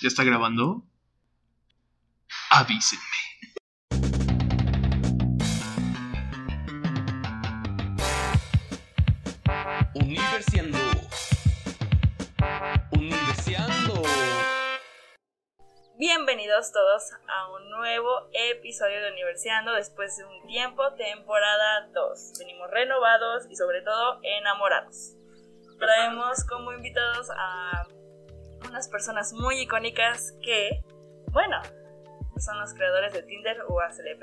¿Ya está grabando? Avísenme. Universiando. Universiando. Bienvenidos todos a un nuevo episodio de Universiando después de un tiempo, temporada 2. Venimos renovados y sobre todo enamorados. Traemos como invitados a unas personas muy icónicas que, bueno, son los creadores de Tinder o ACLP.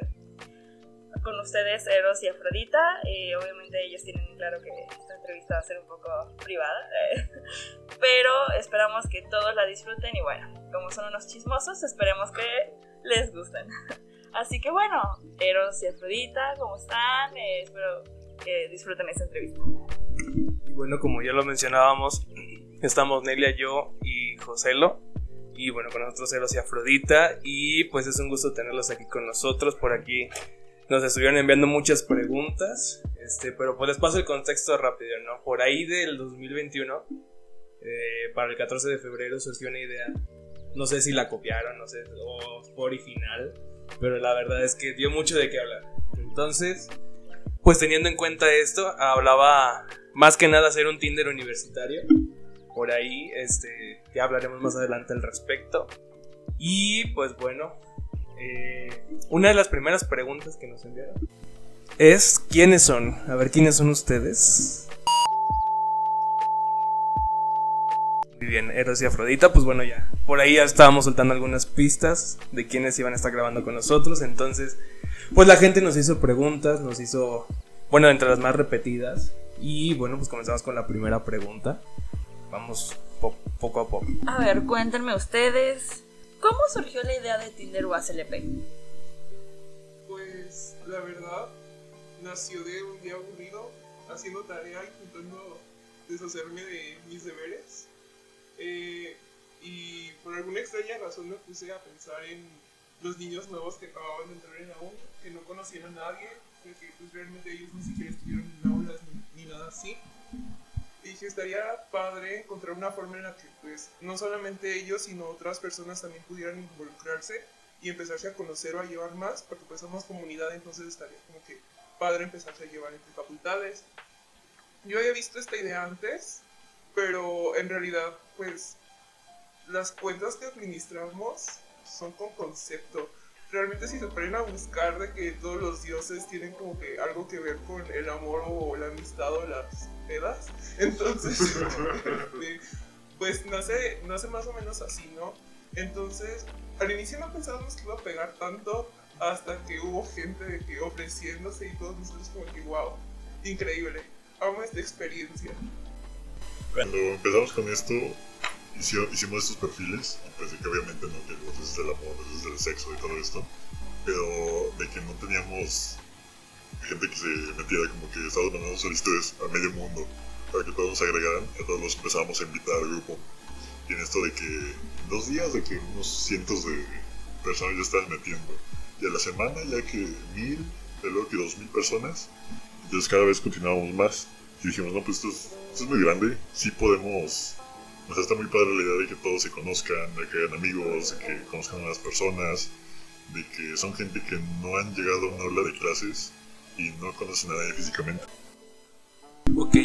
Con ustedes Eros y Afrodita, y obviamente ellos tienen claro que esta entrevista va a ser un poco privada, pero esperamos que todos la disfruten y bueno, como son unos chismosos, esperemos que les gusten. Así que bueno, Eros y Afrodita, ¿cómo están? Eh, espero que disfruten esta entrevista. Bueno, como ya lo mencionábamos, estamos Nelia, yo y Joselo. Y bueno, con nosotros Eros y Afrodita. Y pues es un gusto tenerlos aquí con nosotros. Por aquí nos estuvieron enviando muchas preguntas. Este, pero pues les paso el contexto rápido, ¿no? Por ahí del 2021, eh, para el 14 de febrero surgió una idea. No sé si la copiaron, no sé, o fue original. Pero la verdad es que dio mucho de qué hablar. Entonces, pues teniendo en cuenta esto, hablaba más que nada hacer un Tinder universitario por ahí, este, ya hablaremos más adelante al respecto. Y pues bueno, eh, una de las primeras preguntas que nos enviaron es ¿quiénes son? A ver, ¿quiénes son ustedes? Muy bien, Eros y Afrodita, pues bueno, ya. Por ahí ya estábamos soltando algunas pistas de quiénes iban a estar grabando con nosotros. Entonces, pues la gente nos hizo preguntas, nos hizo, bueno, entre las más repetidas. Y bueno, pues comenzamos con la primera pregunta. Vamos poco a poco. A ver, cuéntenme ustedes, ¿cómo surgió la idea de Tinder o ACLP? Pues la verdad nació de un día aburrido haciendo tarea, intentando deshacerme de mis deberes. Eh, y por alguna extraña razón me puse a pensar en los niños nuevos que acababan de entrar en la U, que no conocían a nadie, porque pues realmente ellos ni siquiera estuvieron en aulas ni, ni nada así. Y dije, estaría padre encontrar una forma en la que pues no solamente ellos, sino otras personas también pudieran involucrarse y empezarse a conocer o a llevar más, porque pues somos comunidad, entonces estaría como que padre empezarse a llevar entre facultades. Yo había visto esta idea antes, pero en realidad pues las cuentas que administramos son con concepto. Realmente si se ponen a buscar de que todos los dioses tienen como que algo que ver con el amor o la amistad o las pedas, entonces este, pues nace, nace más o menos así, ¿no? Entonces al inicio no pensábamos que iba a pegar tanto hasta que hubo gente que ofreciéndose y todos nosotros como que wow, increíble, amo esta experiencia. Cuando empezamos con esto, hicimos estos perfiles, pues de que obviamente no que los dioses del amor, dioses del sexo y todo esto, pero de que no teníamos gente que se metiera como que estábamos mandando solicitudes a medio mundo para que todos nos agregaran, a todos los empezábamos a invitar al grupo. Y en esto de que dos días de que unos cientos de personas ya estaban metiendo. Y a la semana ya que mil, luego que dos mil personas. Entonces cada vez continuábamos más. Y dijimos, no, pues esto es, esto es muy grande, sí podemos o sea, está muy padre la idea de que todos se conozcan, de que hagan amigos, de que conozcan a las personas, de que son gente que no han llegado a una aula de clases y no conocen a nadie físicamente. Ok.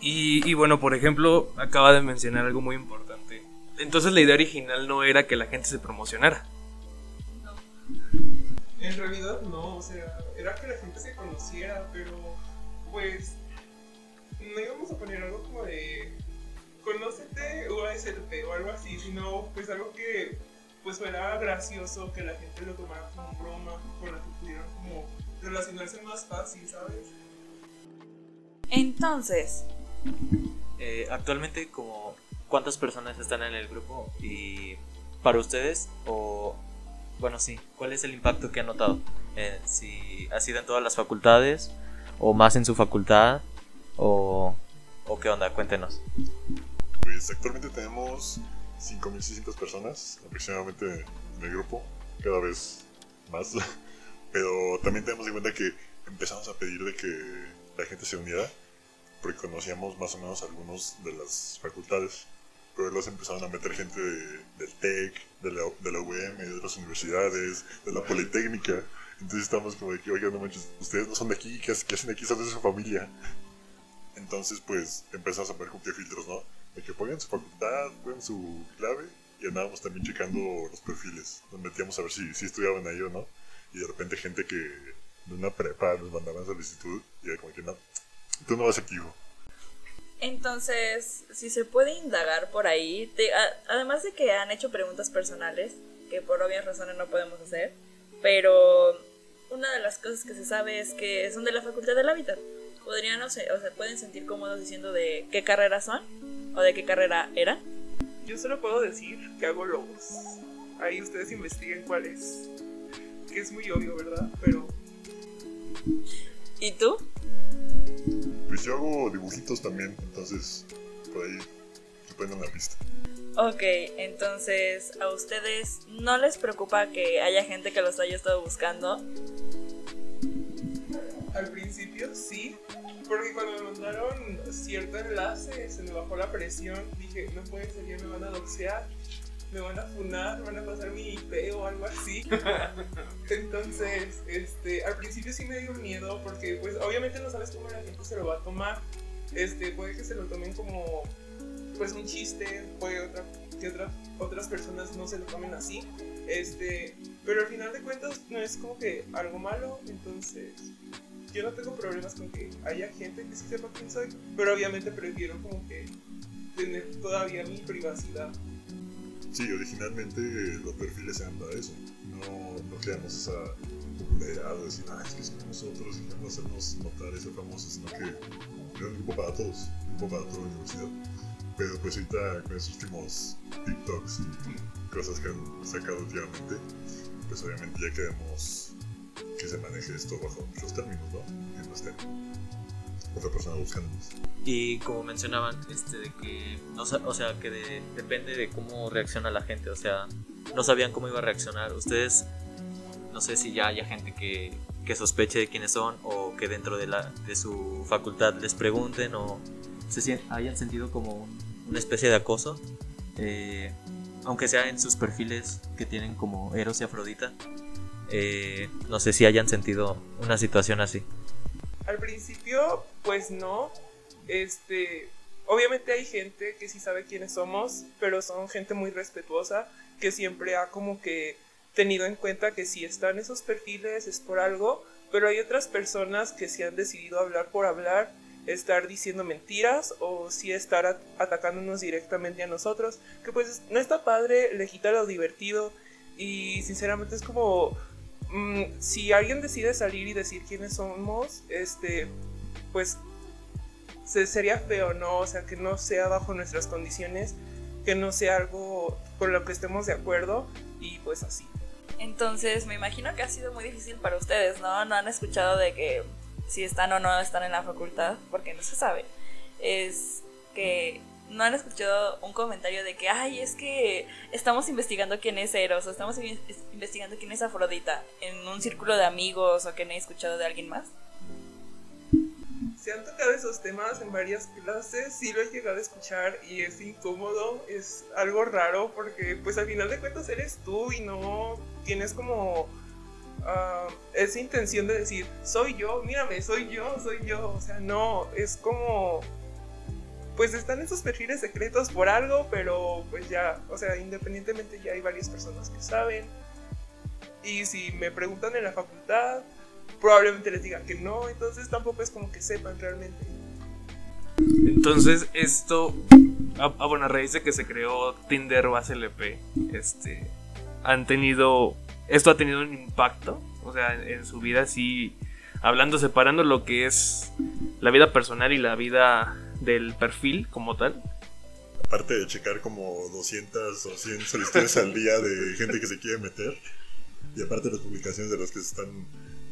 Y, y bueno, por ejemplo, acaba de mencionar algo muy importante. Entonces la idea original no era que la gente se promocionara. En realidad no, o sea, era que la gente se conociera, pero pues no íbamos a poner algo como de conócete o ASLP o algo así, sino pues algo que pues fuera gracioso, que la gente lo tomara como broma, con la que pudieran como relacionarse más fácil, ¿sabes? Entonces, Eh, actualmente, como ¿cuántas personas están en el grupo? Y para ustedes, o bueno, sí, ¿cuál es el impacto que han notado? Eh, si ha sido en todas las facultades, o más en su facultad, o, o qué onda, cuéntenos. Pues actualmente tenemos 5.600 personas aproximadamente en el grupo, cada vez más. Pero también tenemos en cuenta que empezamos a pedir de que la gente se uniera, porque conocíamos más o menos algunos de las facultades. pero se empezaron a meter gente de- del TEC, de la, de la UM, de otras universidades, de la Politécnica. Entonces estamos como de que, oigan, no manches, ustedes no son de aquí, ¿qué, hac- qué hacen aquí? Son de su familia. Entonces, pues, empezamos a poner filtros, ¿no? De que pongan su facultad, pongan su clave, y andábamos también checando los perfiles. Nos metíamos a ver si, si estudiaban ahí o no. Y de repente gente que de una prepa nos mandaban solicitud, y era como que, no, tú no vas aquí. Entonces, si se puede indagar por ahí, te- a- además de que han hecho preguntas personales, que por obvias razones no podemos hacer, pero una de las cosas que se sabe es que son de la Facultad del Hábitat. Podrían, o se, o se pueden sentir cómodos diciendo de qué carrera son o de qué carrera eran. Yo solo puedo decir que hago logos. Ahí ustedes investiguen cuál es. Que es muy obvio, ¿verdad? Pero ¿Y tú? Pues yo hago dibujitos también, entonces, por ahí, te ponen una pista. Ok, entonces a ustedes no les preocupa que haya gente que los haya estado buscando. al principio sí. Porque cuando me mandaron cierto enlace, se me bajó la presión. Dije, no puede ser, ya me van a doxear. Me van a funar, me van a pasar mi IP o algo así. Entonces, este, al principio sí me dio miedo porque pues obviamente no sabes cómo la gente se lo va a tomar. Este, puede que se lo tomen como pues un chiste, puede otra, que otra- otras personas no se lo tomen así. Este, pero al final de cuentas no es como que algo malo, entonces yo no tengo problemas con que haya gente que sí sepa quién soy, pero obviamente prefiero como que tener todavía mi privacidad. Sí, originalmente los perfiles eran para eso. No, no creamos esa popularidad de decir, ah, es que somos nosotros y queremos hacernos notar y ser famosos, sino que era un grupo para todos, un grupo para toda la universidad. Pero pues ahorita con esos últimos TikToks y cosas que han sacado últimamente, pues obviamente ya queremos que se maneje esto bajo nuestros términos, ¿no? Que no estén otra persona buscándonos. Y como mencionaban, este, de que, no, o sea, que de- depende de cómo reacciona la gente, o sea, no sabían cómo iba a reaccionar. Ustedes, no sé si ya haya gente que, que sospeche de quiénes son o que dentro de, la, de su facultad les pregunten o se hayan sentido como un- una especie de acoso, eh, aunque sea en sus perfiles que tienen como Eros y Afrodita. Eh, no sé si hayan sentido una situación así. Al principio, pues no. Este, obviamente hay gente que sí sabe quiénes somos, pero son gente muy respetuosa que siempre ha como que tenido en cuenta que si están esos perfiles es por algo, pero hay otras personas que sí han decidido hablar por hablar, estar diciendo mentiras o sí estar at- atacándonos directamente a nosotros, que pues no está padre, le quita lo divertido y sinceramente es como mm, si alguien decide salir y decir quiénes somos, este, pues se, sería feo, ¿no? O sea, que no sea bajo nuestras condiciones, que no sea algo con lo que estemos de acuerdo y pues así. Entonces me imagino que ha sido muy difícil para ustedes, ¿no? No han escuchado de que si están o no están en la facultad, porque no se sabe. Es que no han escuchado un comentario de que, ay, es que estamos investigando quién es Eros, o estamos in- investigando quién es Afrodita, en un círculo de amigos o que no he escuchado de alguien más. Se han tocado esos temas en varias clases, sí lo he llegado a escuchar y es incómodo, es algo raro porque pues al final de cuentas eres tú y no tienes como ah, esa intención de decir, soy yo, mírame, soy yo, soy yo, o sea, no, es como, pues están esos perfiles secretos por algo, pero pues ya, o sea, independientemente ya hay varias personas que saben y si me preguntan en la facultad, probablemente les diga que no, entonces tampoco es como que sepan realmente. Entonces, esto, a, a buena raíz de que se creó Tinder o ACLP, este, han tenido, esto ha tenido un impacto, o sea, en, en su vida, sí, hablando, separando lo que es la vida personal y la vida del perfil como tal. Aparte de checar como 200 o 100 solicitudes al día de gente que se quiere meter, y aparte las publicaciones de los que se están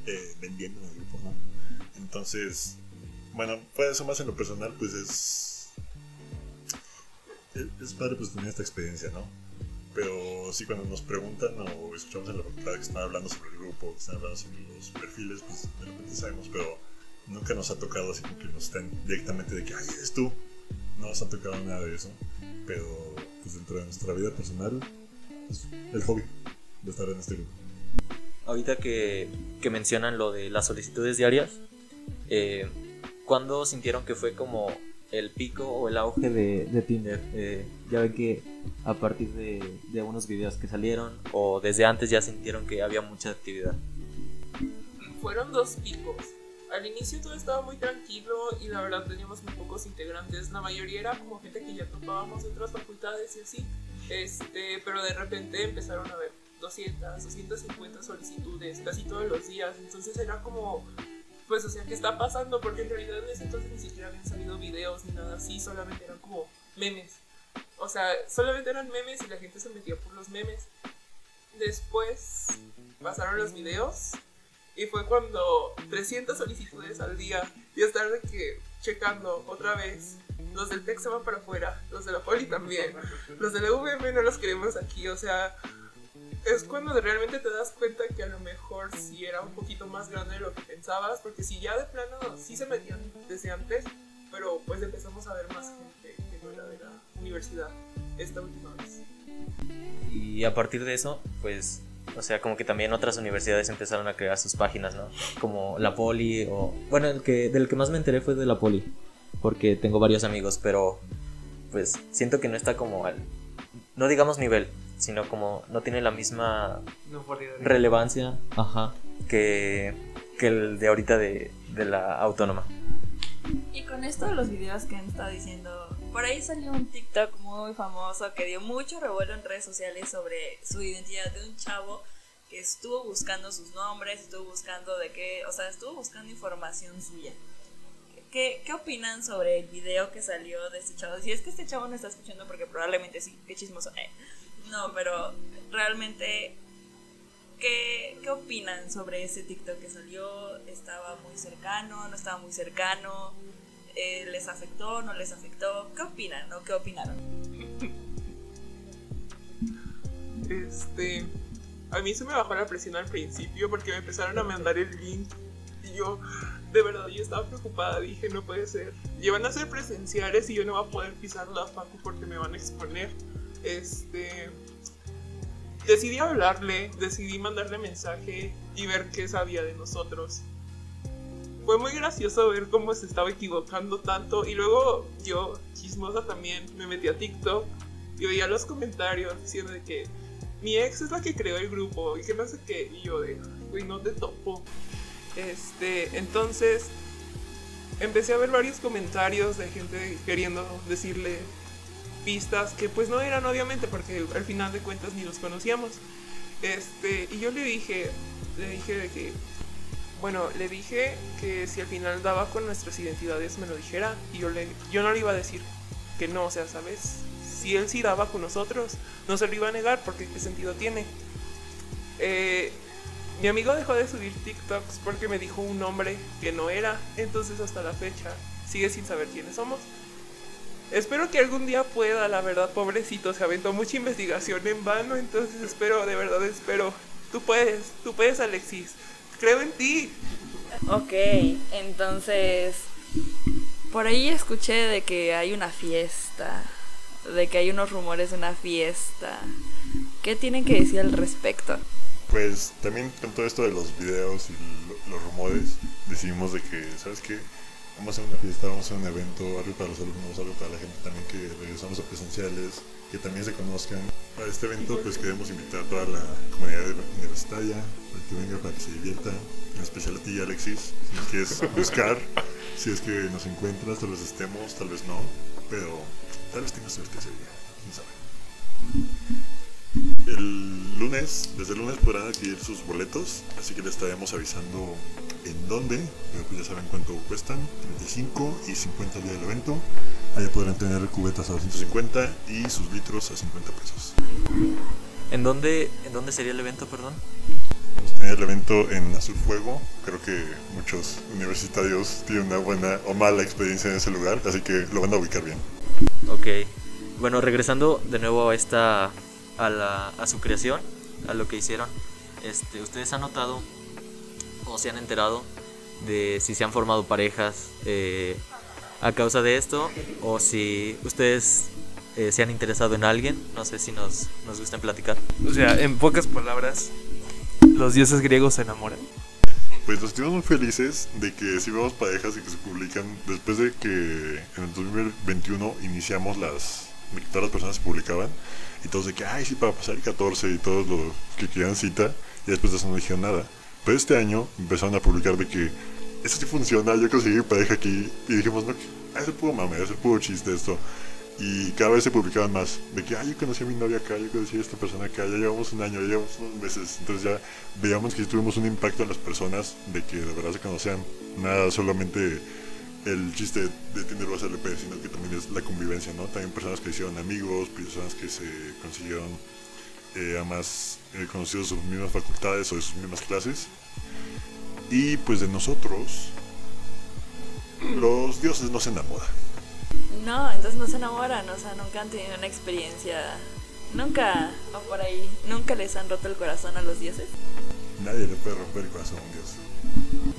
eh, vendiendo en el grupo, ¿no? Entonces, bueno, pues eso más en lo personal, pues es. es- padre pues tener esta experiencia, ¿no? Pero sí, cuando nos preguntan o escuchamos en la facultad que están hablando sobre el grupo, que están hablando sobre los perfiles, pues de sabemos, pero nunca nos ha tocado así que nos estén directamente de que, ay, eres tú. No nos ha tocado nada de eso. pero pues dentro de nuestra vida personal, pues, el hobby de estar en este grupo. Ahorita que, que mencionan lo de las solicitudes diarias, eh, ¿cuándo sintieron que fue como el pico o el auge de, de Tinder? Eh, ya ven que a partir de, de unos videos que salieron o desde antes ya sintieron que había mucha actividad. Fueron dos picos. Al inicio todo estaba muy tranquilo y la verdad teníamos muy pocos integrantes. La mayoría era como gente que ya topábamos de otras facultades y así. Este, pero de repente empezaron a ver 200, 250 solicitudes casi todos los días. Entonces era como, pues, o sea, ¿qué está pasando? Porque en realidad en ese entonces ni siquiera habían salido videos ni nada así, solamente eran como memes. O sea, solamente eran memes y la gente se metía por los memes. Después pasaron los videos y fue cuando 300 solicitudes al día y estar de que checando otra vez. Los del TEC se van para afuera, los de la Poli también, los de la UVM no los queremos aquí, o sea, es cuando realmente te das cuenta que a lo mejor sí era un poquito más grande de lo que pensabas, porque si ya de plano sí se metían desde antes, pero pues empezamos a ver más gente que no era de la universidad esta última vez. Y a partir de eso, pues, o sea, como que también otras universidades empezaron a crear sus páginas, ¿no? Como la Poli o... Bueno, el que, del que más me enteré fue de la Poli, porque tengo varios amigos, pero pues siento que no está como al... No digamos nivel, sino como no tiene la misma No relevancia ajá, que, que el de ahorita de, de la autónoma. Y con esto de los videos que han estado diciendo, por ahí salió un TikTok muy famoso que dio mucho revuelo en redes sociales sobre su identidad de un chavo que estuvo buscando sus nombres, estuvo buscando de qué, o sea, estuvo buscando información suya. ¿Qué, qué opinan sobre el video que salió de este chavo? Si es que este chavo no está escuchando, porque probablemente sí, qué chismoso. Eh. No, pero realmente, ¿qué, ¿qué opinan sobre ese TikTok que salió? ¿Estaba muy cercano? ¿No estaba muy cercano? Eh, ¿Les afectó? ¿No les afectó? ¿Qué opinan o qué opinaron? Este, a mí se me bajó la presión al principio porque me empezaron a mandar el link y yo, de verdad, yo estaba preocupada, dije, no puede ser. Llevan a ser presenciales y yo no voy a poder pisar la facu porque me van a exponer. Este, decidí hablarle, decidí mandarle mensaje y ver qué sabía de nosotros. Fue muy gracioso ver cómo se estaba equivocando tanto y luego yo, chismosa también, me metí a TikTok y veía los comentarios diciendo de que mi ex es la que creó el grupo y que no sé qué. Y yo de, güey, no te topo. Este, entonces empecé a ver varios comentarios de gente queriendo decirle pistas que pues no eran obviamente porque al final de cuentas ni los conocíamos. Este, y yo le dije, le dije de que, bueno, le dije que si al final daba con nuestras identidades me lo dijera y yo le, yo no le iba a decir que no, o sea, ¿sabes? Si él sí daba con nosotros, no se lo iba a negar porque qué sentido tiene. Eh, mi amigo dejó de subir TikToks porque me dijo un nombre que no era, entonces hasta la fecha sigue sin saber quiénes somos. Espero que algún día pueda, la verdad, pobrecito, se aventó mucha investigación en vano, entonces espero, de verdad espero. Tú puedes, tú puedes, Alexis. Creo en ti. Ok, entonces por ahí escuché de que hay una fiesta, de que hay unos rumores de una fiesta. ¿Qué tienen que decir al respecto? Pues también con todo esto de los videos y lo- los rumores, decidimos de que, ¿sabes qué? Vamos a hacer una fiesta, vamos a un evento, algo para los alumnos, algo para la gente también que regresamos a presenciales, que también se conozcan. Para este evento pues queremos invitar a toda la comunidad universitaria, para que venga, para que se divierta, en especial a ti Alexis, si nos quieres buscar, si es que nos encuentras, tal vez estemos, tal vez no, pero tal vez tengas suerte ese día, quién sabe. El lunes, desde el lunes podrán adquirir sus boletos, así que les estaremos avisando en dónde, pero pues ya saben cuánto cuestan, 35 y 50 el día del evento. Allá podrán tener cubetas a 250 y sus litros a 50 pesos. ¿En dónde, ¿En dónde sería el evento, perdón? Vamos a tener el evento en Azul Fuego, creo que muchos universitarios tienen una buena o mala experiencia en ese lugar, así que lo van a ubicar bien. Ok. Bueno, regresando de nuevo a esta a, la, a su creación, a lo que hicieron. Este, ustedes han notado o se han enterado de si se han formado parejas eh, a causa de esto o si ustedes eh, se han interesado en alguien. No sé si nos, nos gusten platicar. O sea, en pocas palabras, los dioses griegos se enamoran. Pues nos sentimos muy felices de que si vemos parejas y que se publican después de que en el 2021 iniciamos las todas las personas se publicaban y todos de que ay sí para pasar el 14 y todos los que querían cita y después de eso no dijeron nada. Pero este año empezaron a publicar de que esto sí funciona, yo conseguí pareja aquí y dijimos no, es el puro mame, es el puro chiste esto. Y cada vez se publicaban más. De que, ay, yo conocí a mi novia acá, yo conocí a esta persona acá, ya llevamos un año, ya llevamos unos meses. Entonces ya veíamos que tuvimos un impacto en las personas de que de verdad se conocían. Nada solamente el chiste de Tinder o LP, sino que también es la convivencia, ¿no? También personas que hicieron amigos, personas que se consiguieron eh, a más eh, conocidos de sus mismas facultades o de sus mismas clases. Y pues de nosotros, los dioses no se enamoran. No, entonces no se enamoran, o sea, nunca han tenido una experiencia, nunca, o por ahí, nunca les han roto el corazón a los dioses. Nadie le puede romper el corazón a un dios.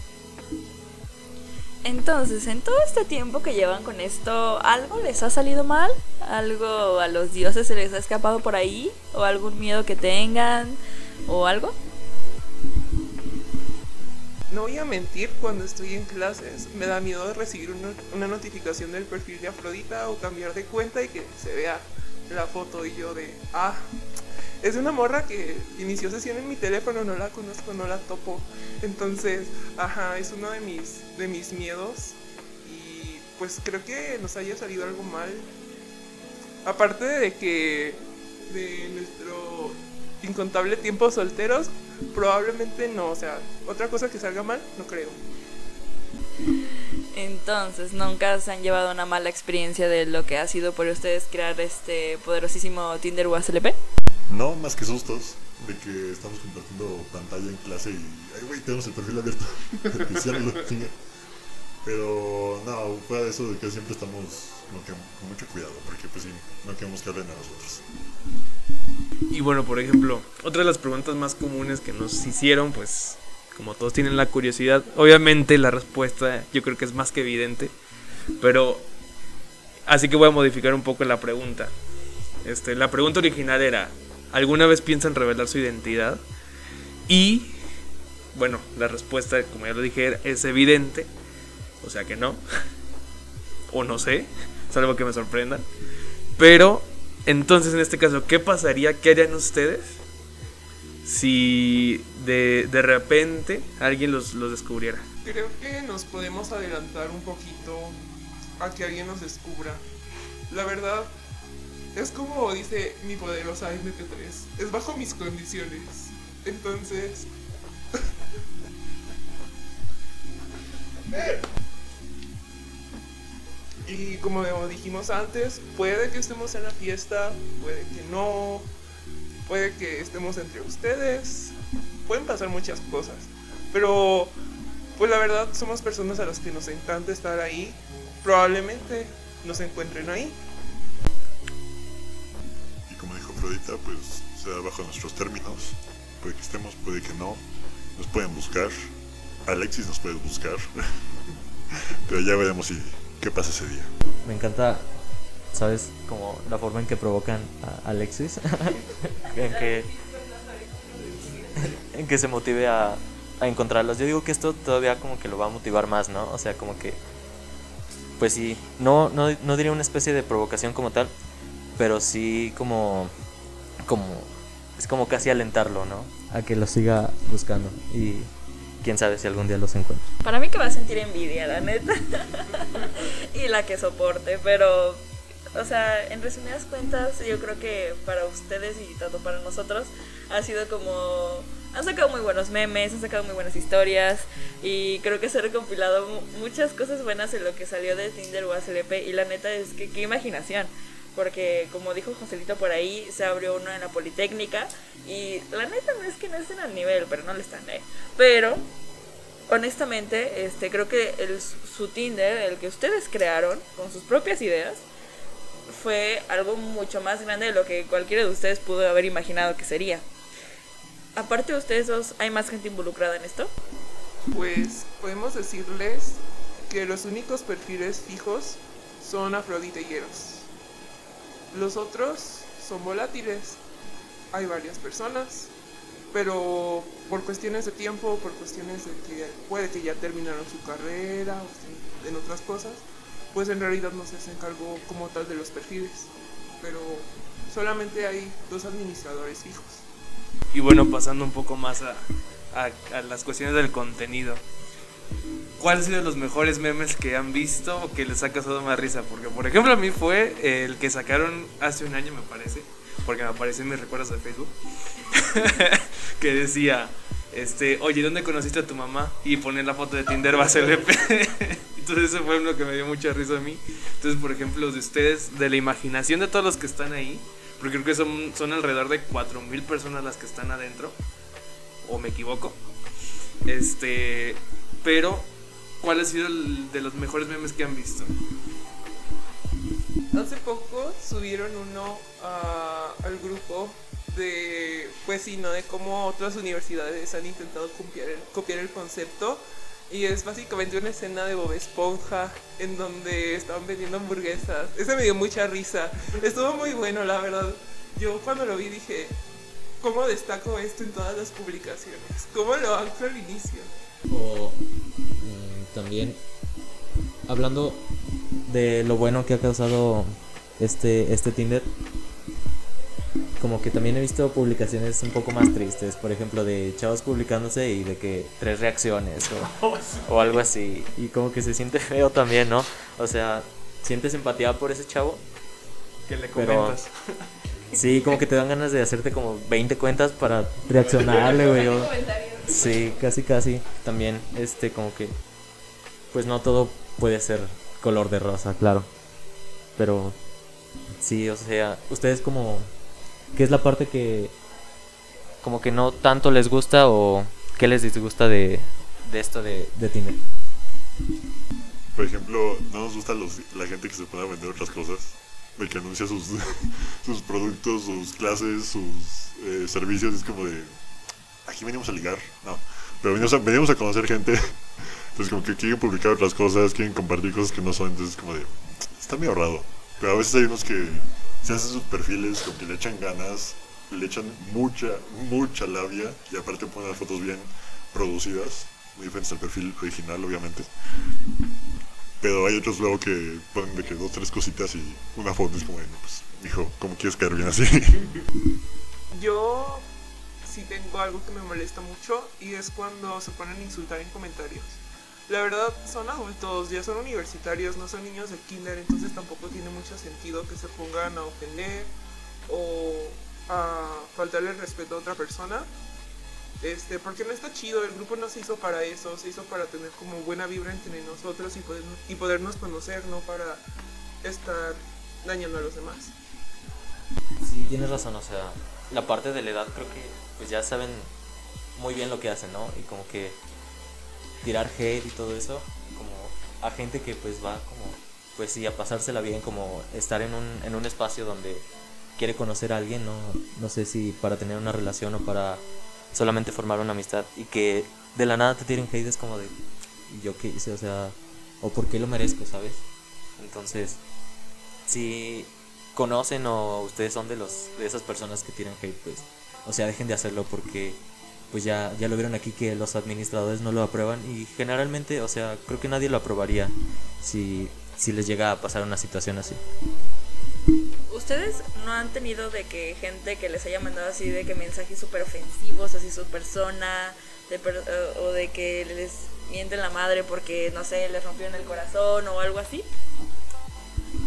Entonces, en todo este tiempo que llevan con esto, ¿algo les ha salido mal? ¿Algo a los dioses se les ha escapado por ahí? ¿O algún miedo que tengan? ¿O algo? No voy a mentir, cuando estoy en clases me da miedo recibir una, una notificación del perfil de Afrodita o cambiar de cuenta y que se vea la foto y yo de, ah, es una morra que inició sesión en mi teléfono, no la conozco, no la topo. Entonces, ajá, es uno de mis, de mis miedos y pues creo que nos haya salido algo mal. Aparte de que de nuestro incontable tiempo solteros, probablemente no, o sea, otra cosa que salga mal, no creo. Entonces, ¿nunca se han llevado una mala experiencia de lo que ha sido por ustedes crear este poderosísimo Tinder USLP? No, más que sustos de que estamos compartiendo pantalla en clase y, ay, güey, tenemos el perfil abierto. Pero no, fuera de eso, de que siempre estamos que con mucho cuidado, porque pues sí, no queremos que hablen a nosotros. Y bueno, por ejemplo, otra de las preguntas más comunes que nos hicieron, pues como todos tienen la curiosidad, obviamente la respuesta yo creo que es más que evidente, pero así que voy a modificar un poco la pregunta. Este, la pregunta original era, ¿alguna vez piensan revelar su identidad? Y bueno, la respuesta, como ya lo dije, es evidente, o sea que no, o no sé, salvo que me sorprendan, pero entonces, en este caso, ¿qué pasaría? ¿Qué harían ustedes si de, de repente alguien los, los descubriera? Creo que nos podemos adelantar un poquito a que alguien nos descubra. La verdad, es como dice mi poderosa MP3, es bajo mis condiciones. Entonces... Y como dijimos antes, puede que estemos en la fiesta, puede que no, puede que estemos entre ustedes, pueden pasar muchas cosas. Pero, pues la verdad, somos personas a las que nos encanta estar ahí. Probablemente nos encuentren ahí. Como dijo Afrodita, pues sea bajo nuestros términos. Puede que estemos, puede que no. Nos pueden buscar. Alexis nos puede buscar. Pero ya veremos si qué pasa ese día. Me encanta, ¿sabes? Como la forma en que provocan a Alexis. en que. En que se motive a, a encontrarlos. Yo digo que esto todavía como que lo va a motivar más, ¿no? O sea, como que. Pues sí, no, no, no diría una especie de provocación como tal, pero sí como. como. Es como casi alentarlo, ¿no? A que lo siga buscando. Y quién sabe si algún día los encuentra. Para mí que va a sentir envidia, la neta. y la que soporte, pero, o sea, en resumidas cuentas, yo creo que para ustedes y tanto para nosotros ha sido como... Han sacado muy buenos memes, han sacado muy buenas historias y creo que se ha recompilado muchas cosas buenas en lo que salió de Tinder o ACLP y la neta es que qué imaginación porque como dijo Joselito por ahí, se abrió uno en la Politécnica y la neta no es que no estén al nivel, pero no le están, ¿eh? Pero honestamente, este creo que el, su Tinder, el que ustedes crearon con sus propias ideas, fue algo mucho más grande de lo que cualquiera de ustedes pudo haber imaginado que sería. Aparte de ustedes dos, ¿hay más gente involucrada en esto? Pues podemos decirles que los únicos perfiles fijos son Afrodita y Eros. Los otros son volátiles. Hay varias personas, pero por cuestiones de tiempo, por cuestiones de que puede que ya terminaron su carrera o en otras cosas, pues en realidad no se hacen cargo como tal de los perfiles. Pero solamente hay dos administradores fijos. Y bueno, pasando un poco más a- a las cuestiones del contenido. ¿Cuál ha sido los mejores memes que han visto o que les ha causado más risa? Porque, por ejemplo, a mí fue el que sacaron hace un año, me parece, porque me apareció en mis recuerdos de Facebook, que decía, este, oye, ¿dónde conociste a tu mamá? Y poner la foto de Tinder LP. Entonces eso fue uno que me dio mucha risa a mí. Entonces, por ejemplo, de ustedes, de la imaginación de todos los que están ahí, porque creo que son, son alrededor de 4.000 personas las que están adentro, o me equivoco. Este, pero, ¿cuál ha sido de los mejores memes que han visto? Hace poco subieron uno a- al grupo de, pues sí, ¿no? De cómo otras universidades han intentado copiar el, copiar el concepto. Y es básicamente una escena de Bob Esponja en donde estaban vendiendo hamburguesas. Ese me dio mucha risa. Estuvo muy bueno, la verdad. Yo cuando lo vi dije, ¿cómo destaco esto en todas las publicaciones? ¿Cómo lo anclo al inicio? O mm, también hablando de lo bueno que ha causado este, este Tinder, como que también he visto publicaciones un poco más tristes, por ejemplo, de chavos publicándose y de que tres reacciones o, o algo así. Y como que se siente feo también, ¿no? O sea, sientes empatía por ese chavo. Que le Pero- comentas. Sí, como que te dan ganas de hacerte como 20 cuentas para reaccionarle, güey. Sí, casi casi. También, este, como que. Pues no todo puede ser color de rosa, claro. Pero. Sí, o sea, ustedes como. ¿Qué es la parte que. Como que no tanto les gusta o. ¿Qué les disgusta de. de esto de, de Tinder? Por ejemplo, no nos gusta los, la gente que se pone a vender otras cosas, de que anuncia sus, sus productos, sus clases, sus eh, servicios. Es como de, aquí venimos a ligar, no. Pero venimos a, conocer gente. Entonces, como que quieren publicar otras cosas, quieren compartir cosas que no son. Entonces, como de, está medio raro. Pero a veces hay unos que se hacen sus perfiles, como que le echan ganas, le echan mucha, mucha labia y aparte ponen las fotos bien producidas, muy diferentes al perfil original, obviamente. Pero hay otros luego que ponen de que dos, tres cositas y una foto es como, de, pues, hijo, ¿cómo quieres caer bien así? Yo sí tengo algo que me molesta mucho y es cuando se ponen a insultar en comentarios. La verdad, son adultos, ya son universitarios, no son niños de kinder, entonces tampoco tiene mucho sentido que se pongan a ofender o a faltarle el respeto a otra persona. Este, porque no está chido, el grupo no se hizo para eso, se hizo para tener como buena vibra entre nosotros y, poder, y podernos conocer, no para estar dañando a los demás. Sí, tienes razón, o sea, la parte de la edad creo que pues ya saben muy bien lo que hacen, ¿no? Y como que tirar hate y todo eso, como a gente que pues va como, pues sí, a pasársela bien, como estar en un, en un espacio donde quiere conocer a alguien, no, no sé si para tener una relación o para solamente formar una amistad y que de la nada te tiren hate es como de, ¿y yo qué hice? O sea, o por qué lo merezco, ¿sabes? Entonces, si conocen o ustedes son de los de esas personas que tiran hate, pues, o sea, dejen de hacerlo porque pues ya ya lo vieron aquí que los administradores no lo aprueban y generalmente, o sea, creo que nadie lo aprobaría si si les llega a pasar una situación así. ¿Ustedes no han tenido de que gente que les haya mandado así de que mensajes súper ofensivos hacia su persona de per- eh, o de que les mienten la madre porque, no sé, les rompieron el corazón o algo así?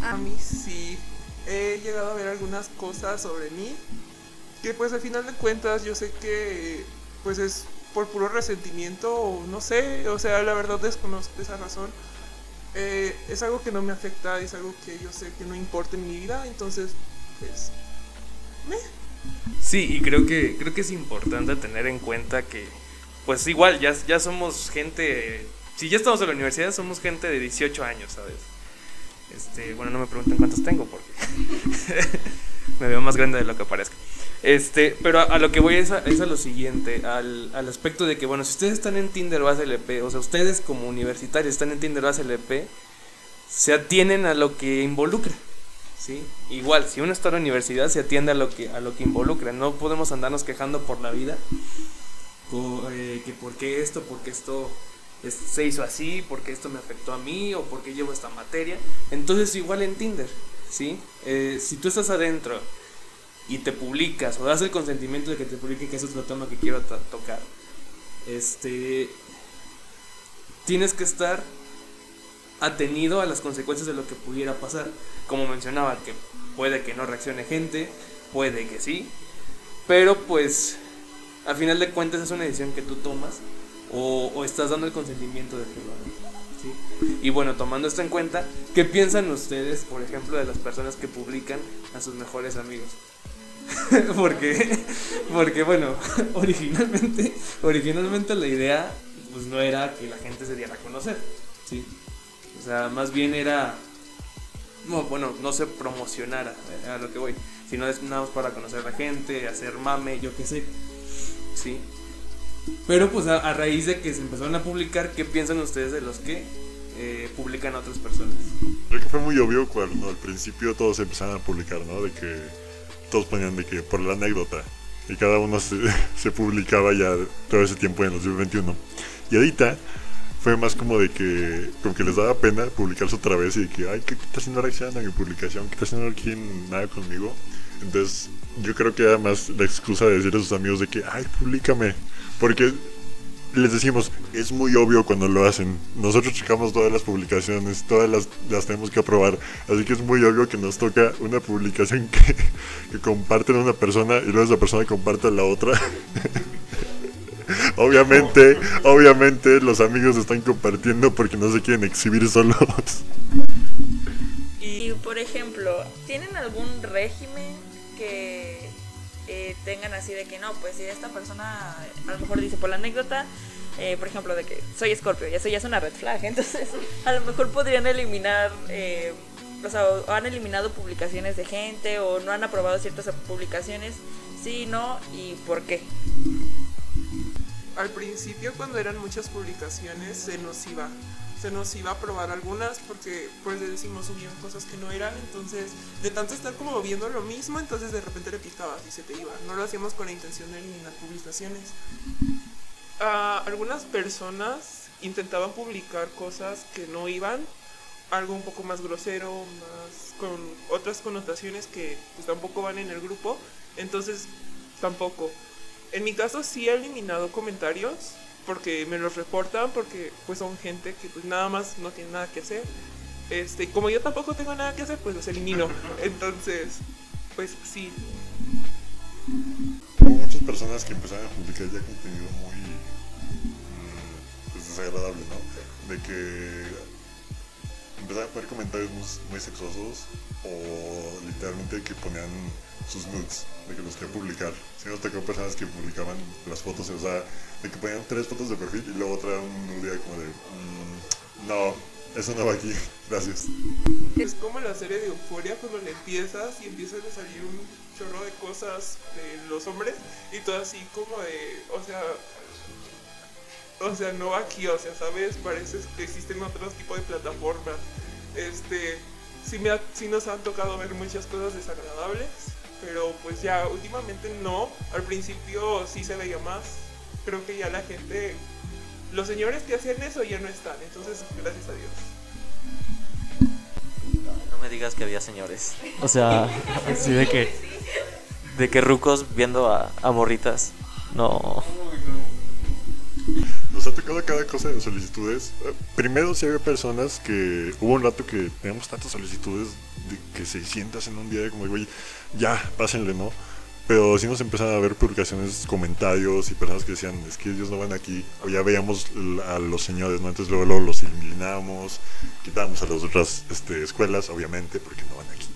A mí sí. He llegado a ver algunas cosas sobre mí que pues al final de cuentas yo sé que pues es por puro resentimiento o no sé, o sea, la verdad desconozco esa razón. Eh, es algo que no me afecta, es algo que yo sé que no importa en mi vida, entonces pues... meh. Sí, y creo que, creo que es importante tener en cuenta que, pues igual, ya, ya somos gente, si ya estamos en la universidad, somos gente de 18 años, ¿sabes? Este, bueno, no me pregunten cuántos tengo porque me veo más grande de lo que parezco. Este, pero a, lo que voy es a, es a lo siguiente, al, al aspecto de que, bueno, si ustedes están en Tinder o ACLP, o sea, ustedes como universitarios están en Tinder o ACLP, se atienen a lo que involucra. ¿sí? Igual, si uno está en la universidad, se atiende a lo que, a lo que involucra. No podemos andarnos quejando por la vida. por, eh, que por qué esto, porque esto se hizo así, porque esto me afectó a mí, o porque llevo esta materia. Entonces, igual en Tinder, ¿sí? Eh, si tú estás adentro y te publicas, o das el consentimiento de que te publique, que es otro tema que quiero to- tocar, este. Tienes que estar atenido a las consecuencias de lo que pudiera pasar. Como mencionaba, que puede que no reaccione gente, puede que sí, pero pues al final de cuentas es una decisión que tú tomas o, estás dando el consentimiento de que lo hagan. ¿sí? Y bueno, tomando esto en cuenta, ¿qué piensan ustedes, por ejemplo, de las personas que publican a sus mejores amigos? porque, porque bueno, originalmente, originalmente la idea pues no era que la gente se diera a conocer, ¿sí? O sea, más bien era, no, bueno, no se promocionara eh, a lo que voy, sino es nada más para conocer a la gente, hacer mame, yo qué sé, ¿sí? Pero pues a, a raíz de que se empezaron a publicar, ¿qué piensan ustedes de los que eh, publican a otras personas? Creo que fue muy obvio cuando al principio todos empezaron a publicar, ¿no? De que todos ponían de que por la anécdota. Y cada uno se, se publicaba ya todo ese tiempo en el 2021. Y ahorita fue más como de que, como que les daba pena publicarse otra vez y de que, ay, ¿qué, qué está haciendo reacción a mi publicación? ¿Qué está haciendo aquí nada conmigo? Entonces, yo creo que era más la excusa de decirle a sus amigos de que, ay, públicame. Porque les decimos, es muy obvio cuando lo hacen. Nosotros checamos todas las publicaciones, todas las, las tenemos que aprobar. Así que es muy obvio que nos toca una publicación que, que comparten una persona y luego esa persona comparte a la otra. obviamente, obviamente los amigos están compartiendo porque no se quieren exhibir solos. Y por ejemplo, ¿tienen algún régimen que tengan así de que no, pues si esta persona a lo mejor dice por la anécdota, eh, por ejemplo, de que soy escorpio, y eso ya es una red flag, entonces a lo mejor podrían eliminar, eh, o sea, o han eliminado publicaciones de gente o no han aprobado ciertas publicaciones, sí, no, y por qué. Al principio, cuando eran muchas publicaciones, se nos iba. Se nos iba a probar algunas porque, pues, decimos, subían cosas que no eran. Entonces, de tanto estar como viendo lo mismo, entonces de repente le picabas y se te iba. No lo hacíamos con la intención de eliminar publicaciones. Ah, algunas personas intentaban publicar cosas que no iban, algo un poco más grosero, más con otras connotaciones que pues, tampoco van en el grupo, entonces tampoco. En mi caso sí he eliminado comentarios porque me los reportan porque pues son gente que pues nada más no tiene nada que hacer. Este, como yo tampoco tengo nada que hacer, pues los elimino. Entonces, pues sí, Hubo muchas personas que empezaron a publicar ya contenido muy mm, pues, desagradable, ¿no? De que empezaron a poner comentarios muy, muy sexosos o literalmente que ponían sus nudes, de que los querían publicar. Sí nos tocó personas que publicaban las fotos, o sea, de que ponían tres fotos de perfil y luego otra un nude como de, mm, no, eso no va aquí, gracias. Es como la serie de Euforia cuando le empiezas y empiezan a salir un chorro de cosas de los hombres y todo así como de, o sea, o sea, no va aquí, o sea, sabes, parece que existen otros tipos de plataformas. Este, sí, me ha- sí nos han tocado ver muchas cosas desagradables, pero pues ya últimamente no. Al principio sí se veía más. Creo que ya la gente, los señores que hacían eso ya no están, entonces gracias a Dios. No me digas que había señores. O sea, así de que. De que rucos viendo a, a morritas. No. Tocado cada cosa de solicitudes. Eh, Primero sí había personas que hubo un rato que teníamos tantas solicitudes de que 600 en un día, como digo, ya, pásenle, ¿no? Pero sí nos empezaron a ver publicaciones, comentarios y personas que decían, es que ellos no van aquí. Ya veíamos a los señores, ¿no? Entonces luego, luego los eliminamos, quitábamos a las otras este, escuelas, obviamente, porque no van aquí.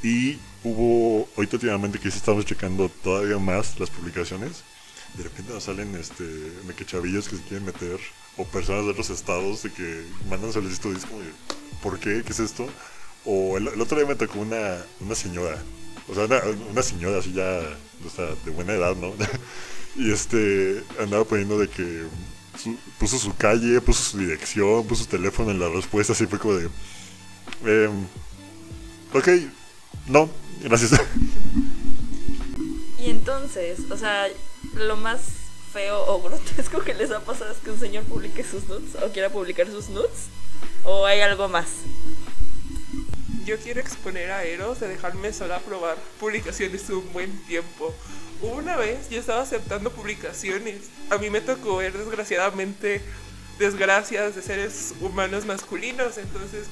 Y hubo, ahorita últimamente que sí estamos checando todavía más las publicaciones, de repente nos salen este de que se quieren meter o personas de otros estados de que mandan solicitudes como ¿por qué? ¿qué es esto? o el, otro día me tocó una, una señora o sea una, una señora así ya de buena edad ¿no? y este andaba poniendo de que puso su calle puso su dirección puso su teléfono en la respuesta así fue como de em, ok No, gracias. Y entonces, o sea, lo más feo o grotesco que les ha pasado es que un señor publique sus nudes o quiera publicar sus nudes. ¿O hay algo más? Yo quiero exponer a Eros de dejarme sola probar publicaciones un buen tiempo. Una vez yo estaba aceptando publicaciones. A mí me tocó ver desgraciadamente desgracias de seres humanos masculinos. Entonces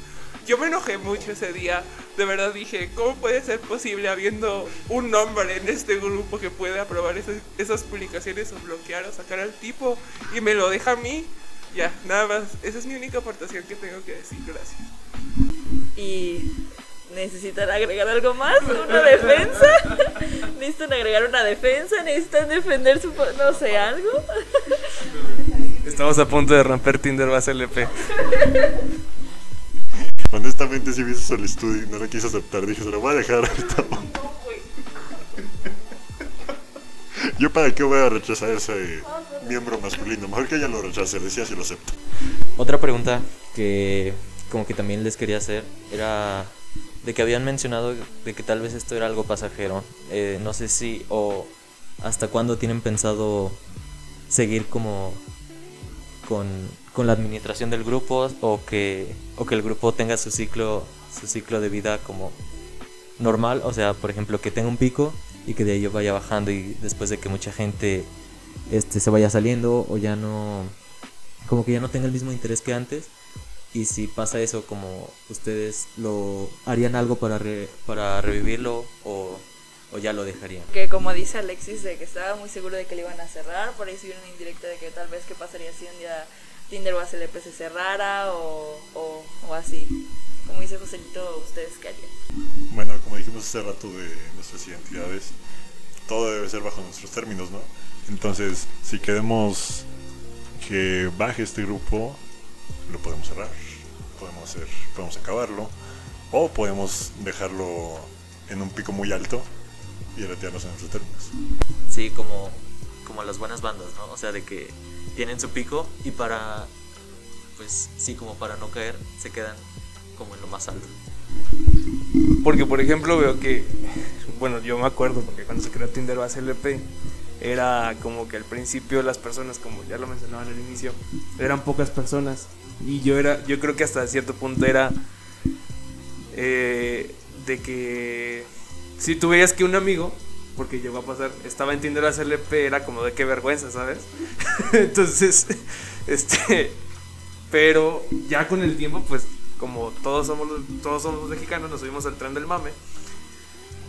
yo me enojé mucho ese día. De verdad dije, ¿cómo puede ser posible habiendo un hombre en este grupo que puede aprobar esas, esas publicaciones o bloquear o sacar al tipo y me lo deja a mí? Ya, nada más. Esa es mi única aportación que tengo que decir. Gracias. Y necesitan agregar algo más, una defensa. Necesitan agregar una defensa, necesitan defender su, no sé, algo. Estamos a punto de romper Tinder base LP. Honestamente, si vi esa solicitud y no la quise aceptar, dije, se lo voy a dejar ahorita. Yo para qué voy a rechazar ese miembro masculino. Mejor que ella lo rechace, decía si lo acepto. Otra pregunta que como que también les quería hacer era de que habían mencionado de que tal vez esto era algo pasajero. Eh, no sé si o hasta cuándo tienen pensado seguir como con, con la administración del grupo o que, o que el grupo tenga su ciclo, su ciclo de vida como normal. O sea, por ejemplo, que tenga un pico y que de ahí vaya bajando y después de que mucha gente este, se vaya saliendo o ya no como que ya no tenga el mismo interés que antes y si pasa eso como ustedes lo harían algo para re- para revivirlo o, o ya lo dejarían Que como dice Alexis, de que estaba muy seguro de que le iban a cerrar, por ahí sí una indirecta de que tal vez qué pasaría si un día Tinder o ACLP se cerrara o, o, o así. Como dice Joselito, ¿ustedes qué harían? Bueno, como dijimos hace rato de nuestras identidades, todo debe ser bajo nuestros términos, ¿no? Entonces, si queremos que baje este grupo, lo podemos cerrar, podemos hacer, podemos acabarlo, o podemos dejarlo en un pico muy alto y retirarnos en nuestros términos. sí como como las buenas bandas no o sea de que tienen su pico y para pues sí como para no caer se quedan como en lo más alto Porque, por ejemplo, veo que, bueno, yo me acuerdo, porque cuando se creó Tinder base LP, era como que al principio las personas, como ya lo mencionaban al inicio, eran pocas personas. Y yo era, yo creo que hasta cierto punto era eh, de que si tú veías que un amigo, porque llegó a pasar, estaba en Tinder base LP, era como de qué vergüenza, ¿sabes? Entonces, este, pero ya con el tiempo, pues como todos somos todos somos mexicanos, nos subimos al tren del mame.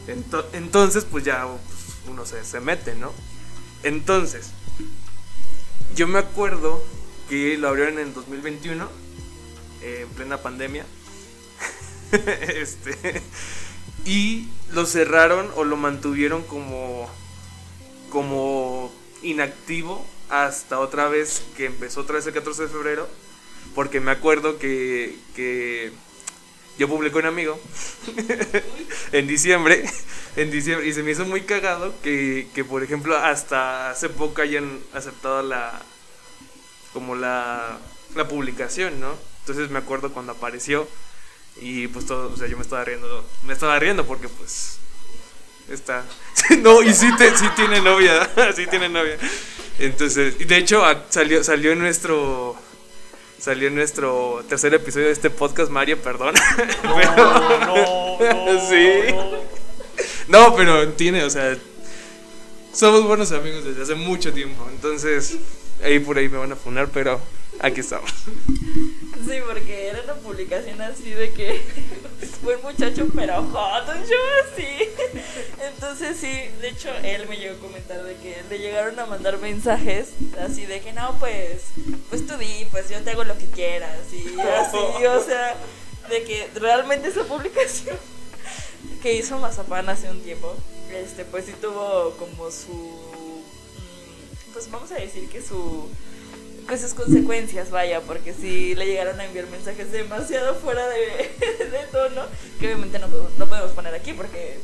Ento- entonces, pues ya pues, uno se, se mete, ¿no? Entonces, yo me acuerdo que lo abrieron en 2021, eh, en plena pandemia. este, y lo cerraron o lo mantuvieron como, como inactivo hasta otra vez que empezó otra vez el 14 de febrero. Porque me acuerdo que, que yo publiqué un amigo en diciembre, en diciembre, y se me hizo muy cagado que, que, por ejemplo, hasta hace poco hayan aceptado la, como la, la publicación, ¿no? Entonces me acuerdo cuando apareció y pues todo, o sea, yo me estaba riendo, me estaba riendo porque pues está, no, y sí, te- sí tiene novia, sí tiene novia. Entonces, y de hecho salió, salió en nuestro salió en nuestro tercer episodio de este podcast, Mario, perdón. no, Sí. No, pero tiene, o sea, somos buenos amigos desde hace mucho tiempo. Entonces, ahí por ahí me van a funar, pero aquí estamos. Sí, porque era una publicación así de que buen muchacho pero hot, un show así. Entonces sí, de hecho él me llegó a comentar de que le llegaron a mandar mensajes así de que no, pues, pues tú di, pues yo te hago lo que quieras y así, o sea, de que realmente esa publicación que hizo Mazapán hace un tiempo, este, pues sí tuvo como su, mm, pues vamos a decir que su con sus consecuencias, vaya, porque si le llegaron a enviar mensajes demasiado fuera de, de tono, que obviamente no, podemos- no podemos poner aquí porque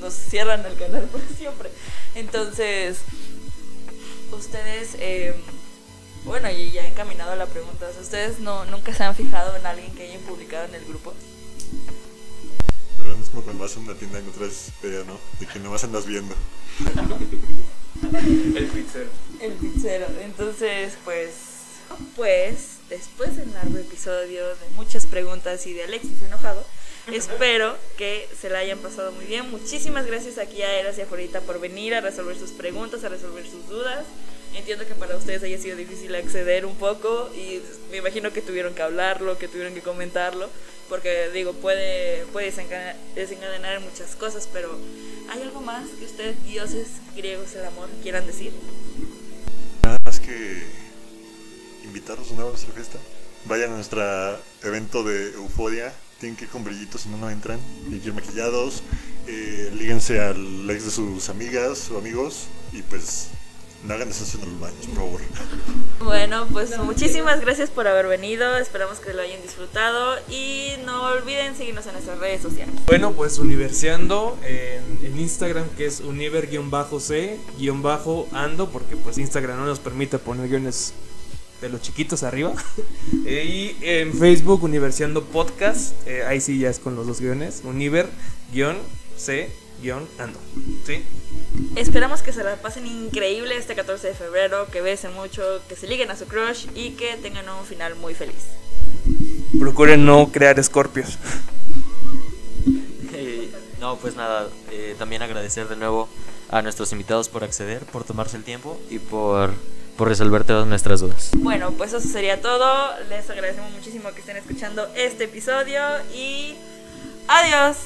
nos cierran el canal por siempre. Entonces, ustedes, eh, bueno, y ya encaminado a la pregunta, ¿ustedes no, nunca se han fijado en alguien que hayan publicado en el grupo? Pero en Es como cuando vas a una tienda y no traes idea, ¿no? De que nomás andas viendo. El pizzero. El pizzero. Entonces, pues, pues, después del largo episodio de muchas preguntas y de Alexis enojado, espero que se la hayan pasado muy bien. Muchísimas gracias aquí a Eras y a Florita por venir a resolver sus preguntas, a resolver sus dudas. Entiendo que para ustedes haya sido difícil acceder un poco y me imagino que tuvieron que hablarlo, que tuvieron que comentarlo, porque digo, puede, puede desencadenar, muchas cosas, pero ¿hay algo más que ustedes, dioses griegos del amor, quieran decir? Nada más que invitarlos de nuevo a nuestra fiesta. Vayan a nuestro evento de euforia. Tienen que ir con brillitos si no, no entran. Tienen que ir maquillados. Eh, líguense al ex de sus amigas o amigos. Y pues no hagan desastre en los baños, por favor. Bueno, pues muchísimas gracias por haber venido. Esperamos que lo hayan disfrutado y no olviden seguirnos en nuestras redes sociales. Bueno, pues universiando en, en Instagram que es univer-c-ando porque pues Instagram no nos permite poner guiones de los chiquitos arriba. Eh, y en Facebook Universiando Podcast, eh, ahí sí ya es con los dos guiones, univer-c-ando. ¿Sí? Esperamos que se la pasen increíble este 14 de febrero, que besen mucho, que se liguen a su crush y que tengan un final muy feliz. Procuren no crear escorpios. Eh, no, pues nada, eh, también agradecer de nuevo a nuestros invitados por acceder, por tomarse el tiempo y por, por resolver todas nuestras dudas. Bueno, pues eso sería todo. Les agradecemos muchísimo que estén escuchando este episodio y adiós.